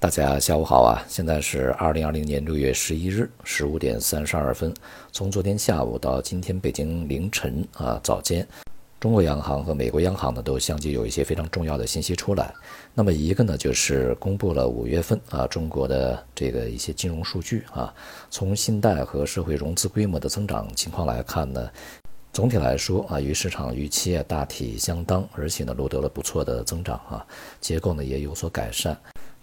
大家下午好啊！现在是二零二零年六月十一日十五点三十二分。从昨天下午到今天北京凌晨啊早间，中国央行和美国央行呢都相继有一些非常重要的信息出来。那么一个呢就是公布了五月份啊中国的这个一些金融数据啊。从信贷和社会融资规模的增长情况来看呢，总体来说啊与市场预期啊大体相当，而且呢录得了不错的增长啊，结构呢也有所改善。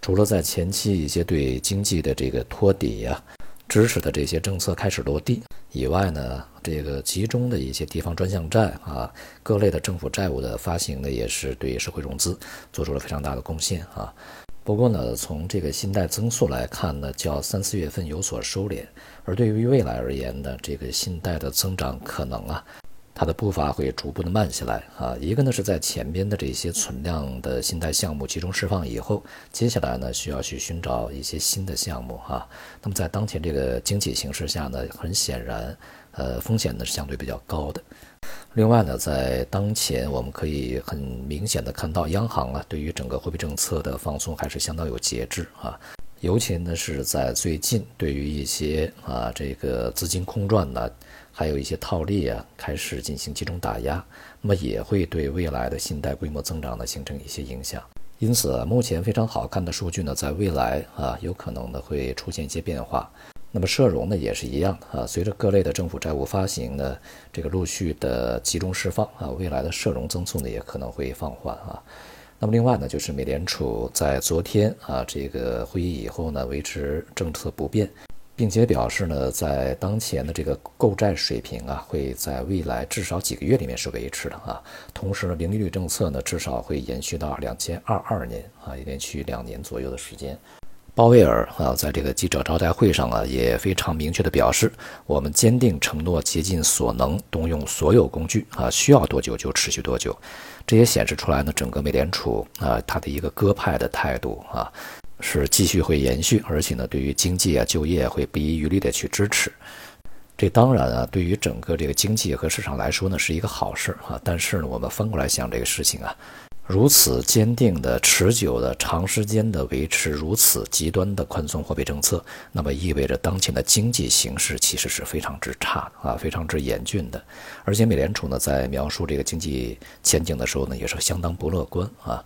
除了在前期一些对经济的这个托底呀、支持的这些政策开始落地以外呢，这个集中的一些地方专项债啊、各类的政府债务的发行呢，也是对社会融资做出了非常大的贡献啊。不过呢，从这个信贷增速来看呢，较三四月份有所收敛，而对于未来而言呢，这个信贷的增长可能啊。它的步伐会逐步的慢下来啊，一个呢是在前边的这些存量的信贷项目集中释放以后，接下来呢需要去寻找一些新的项目哈。那么在当前这个经济形势下呢，很显然，呃，风险呢是相对比较高的。另外呢，在当前我们可以很明显的看到，央行啊对于整个货币政策的放松还是相当有节制啊，尤其呢是在最近对于一些啊这个资金空转呢。还有一些套利啊，开始进行集中打压，那么也会对未来的信贷规模增长呢形成一些影响。因此，目前非常好看的数据呢，在未来啊，有可能呢会出现一些变化。那么社融呢也是一样啊，随着各类的政府债务发行呢这个陆续的集中释放啊，未来的社融增速呢也可能会放缓啊。那么另外呢，就是美联储在昨天啊这个会议以后呢，维持政策不变。并且表示呢，在当前的这个购债水平啊，会在未来至少几个月里面是维持的啊。同时呢，零利率政策呢，至少会延续到两千二二年啊，也连续两年左右的时间。鲍威尔啊，在这个记者招待会上啊，也非常明确的表示，我们坚定承诺，竭尽所能，动用所有工具啊，需要多久就持续多久。这也显示出来呢，整个美联储啊，它的一个鸽派的态度啊。是继续会延续，而且呢，对于经济啊、就业会不遗余力的去支持。这当然啊，对于整个这个经济和市场来说呢，是一个好事啊。但是呢，我们翻过来想这个事情啊，如此坚定的、持久的、长时间的维持如此极端的宽松货币政策，那么意味着当前的经济形势其实是非常之差啊，非常之严峻的。而且美联储呢，在描述这个经济前景的时候呢，也是相当不乐观啊。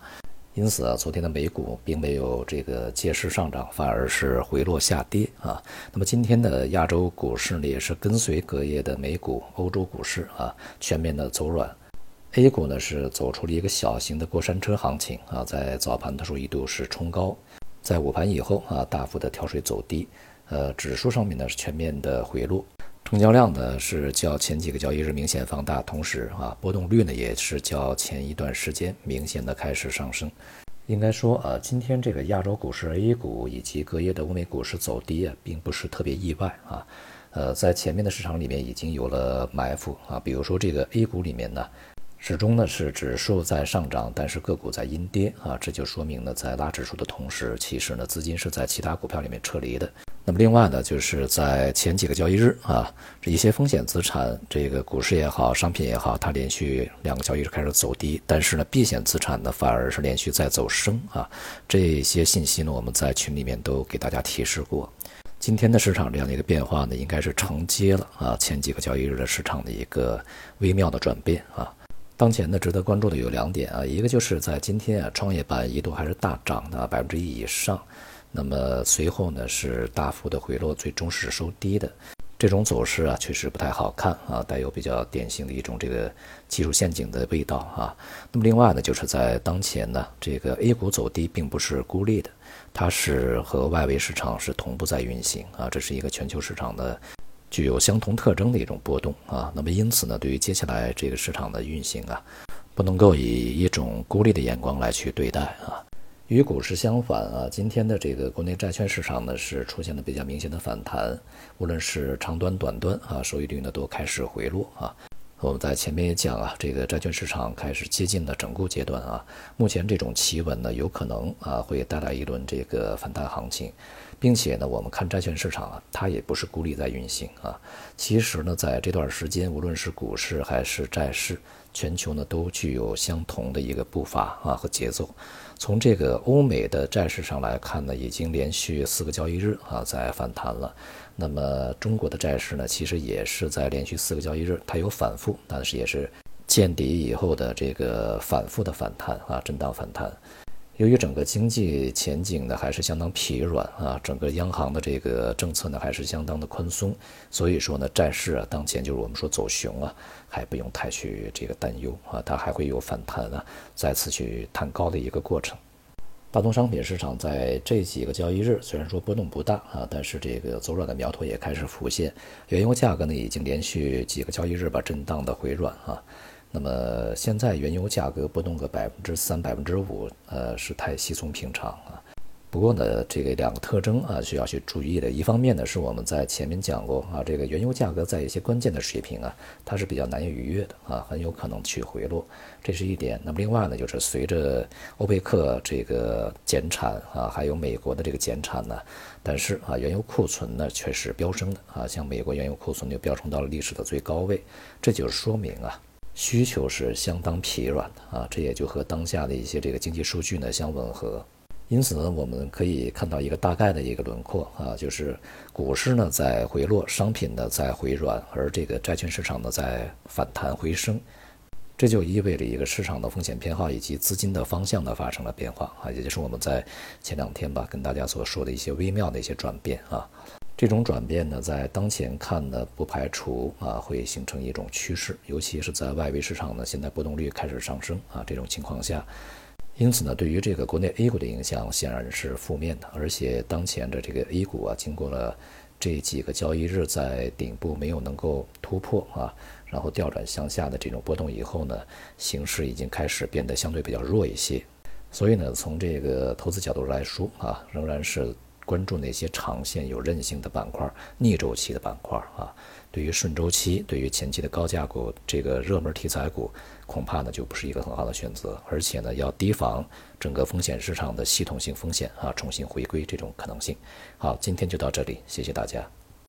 因此啊，昨天的美股并没有这个借势上涨，反而是回落下跌啊。那么今天的亚洲股市呢，也是跟随隔夜的美股、欧洲股市啊，全面的走软。A 股呢是走出了一个小型的过山车行情啊，在早盘的时候一度是冲高，在午盘以后啊，大幅的跳水走低。呃，指数上面呢是全面的回落。成交量呢是较前几个交易日明显放大，同时啊波动率呢也是较前一段时间明显的开始上升。应该说啊，今天这个亚洲股市 A 股以及隔夜的欧美股市走低啊，并不是特别意外啊。呃，在前面的市场里面已经有了埋伏啊，比如说这个 A 股里面呢，始终呢是指数在上涨，但是个股在阴跌啊，这就说明呢在拉指数的同时，其实呢资金是在其他股票里面撤离的。那么另外呢，就是在前几个交易日啊，这一些风险资产，这个股市也好，商品也好，它连续两个交易日开始走低，但是呢，避险资产呢反而是连续在走升啊。这些信息呢，我们在群里面都给大家提示过。今天的市场这样的一个变化呢，应该是承接了啊前几个交易日的市场的一个微妙的转变啊。当前呢，值得关注的有两点啊，一个就是在今天啊，创业板一度还是大涨的百分之一以上。那么随后呢是大幅的回落，最终是收低的，这种走势啊确实不太好看啊，带有比较典型的一种这个技术陷阱的味道啊。那么另外呢，就是在当前呢，这个 A 股走低并不是孤立的，它是和外围市场是同步在运行啊，这是一个全球市场的具有相同特征的一种波动啊。那么因此呢，对于接下来这个市场的运行啊，不能够以一种孤立的眼光来去对待啊。与股市相反啊，今天的这个国内债券市场呢是出现了比较明显的反弹，无论是长端、短端啊，收益率呢都开始回落啊。我们在前面也讲啊，这个债券市场开始接近了整固阶段啊。目前这种企稳呢，有可能啊会带来一轮这个反弹行情，并且呢，我们看债券市场啊，它也不是孤立在运行啊。其实呢，在这段时间，无论是股市还是债市，全球呢都具有相同的一个步伐啊和节奏。从这个欧美的债市上来看呢，已经连续四个交易日啊在反弹了。那么中国的债市呢，其实也是在连续四个交易日，它有反复，但是也是见底以后的这个反复的反弹啊，震荡反弹。由于整个经济前景呢还是相当疲软啊，整个央行的这个政策呢还是相当的宽松，所以说呢，债市啊当前就是我们说走熊啊，还不用太去这个担忧啊，它还会有反弹啊，再次去探高的一个过程。大宗商品市场在这几个交易日虽然说波动不大啊，但是这个走软的苗头也开始浮现。原油价格呢已经连续几个交易日吧震荡的回软啊。那么现在原油价格波动个百分之三、百分之五，呃，是太稀松平常啊。不过呢，这个两个特征啊，需要去注意的。一方面呢，是我们在前面讲过啊，这个原油价格在一些关键的水平啊，它是比较难以逾越的啊，很有可能去回落，这是一点。那么另外呢，就是随着欧佩克这个减产啊，还有美国的这个减产呢，但是啊，原油库存呢却是飙升的啊，像美国原油库存就飙升到了历史的最高位，这就是说明啊。需求是相当疲软的啊，这也就和当下的一些这个经济数据呢相吻合。因此呢，我们可以看到一个大概的一个轮廓啊，就是股市呢在回落，商品呢在回软，而这个债券市场呢在反弹回升。这就意味着一个市场的风险偏好以及资金的方向呢发生了变化啊，也就是我们在前两天吧跟大家所说的一些微妙的一些转变啊。这种转变呢，在当前看呢，不排除啊会形成一种趋势，尤其是在外围市场呢，现在波动率开始上升啊这种情况下，因此呢，对于这个国内 A 股的影响显然是负面的，而且当前的这个 A 股啊，经过了这几个交易日在顶部没有能够突破啊，然后调转向下的这种波动以后呢，形势已经开始变得相对比较弱一些，所以呢，从这个投资角度来说啊，仍然是。关注那些长线有韧性的板块、逆周期的板块啊。对于顺周期、对于前期的高价股、这个热门题材股，恐怕呢就不是一个很好的选择。而且呢，要提防整个风险市场的系统性风险啊，重新回归这种可能性。好，今天就到这里，谢谢大家。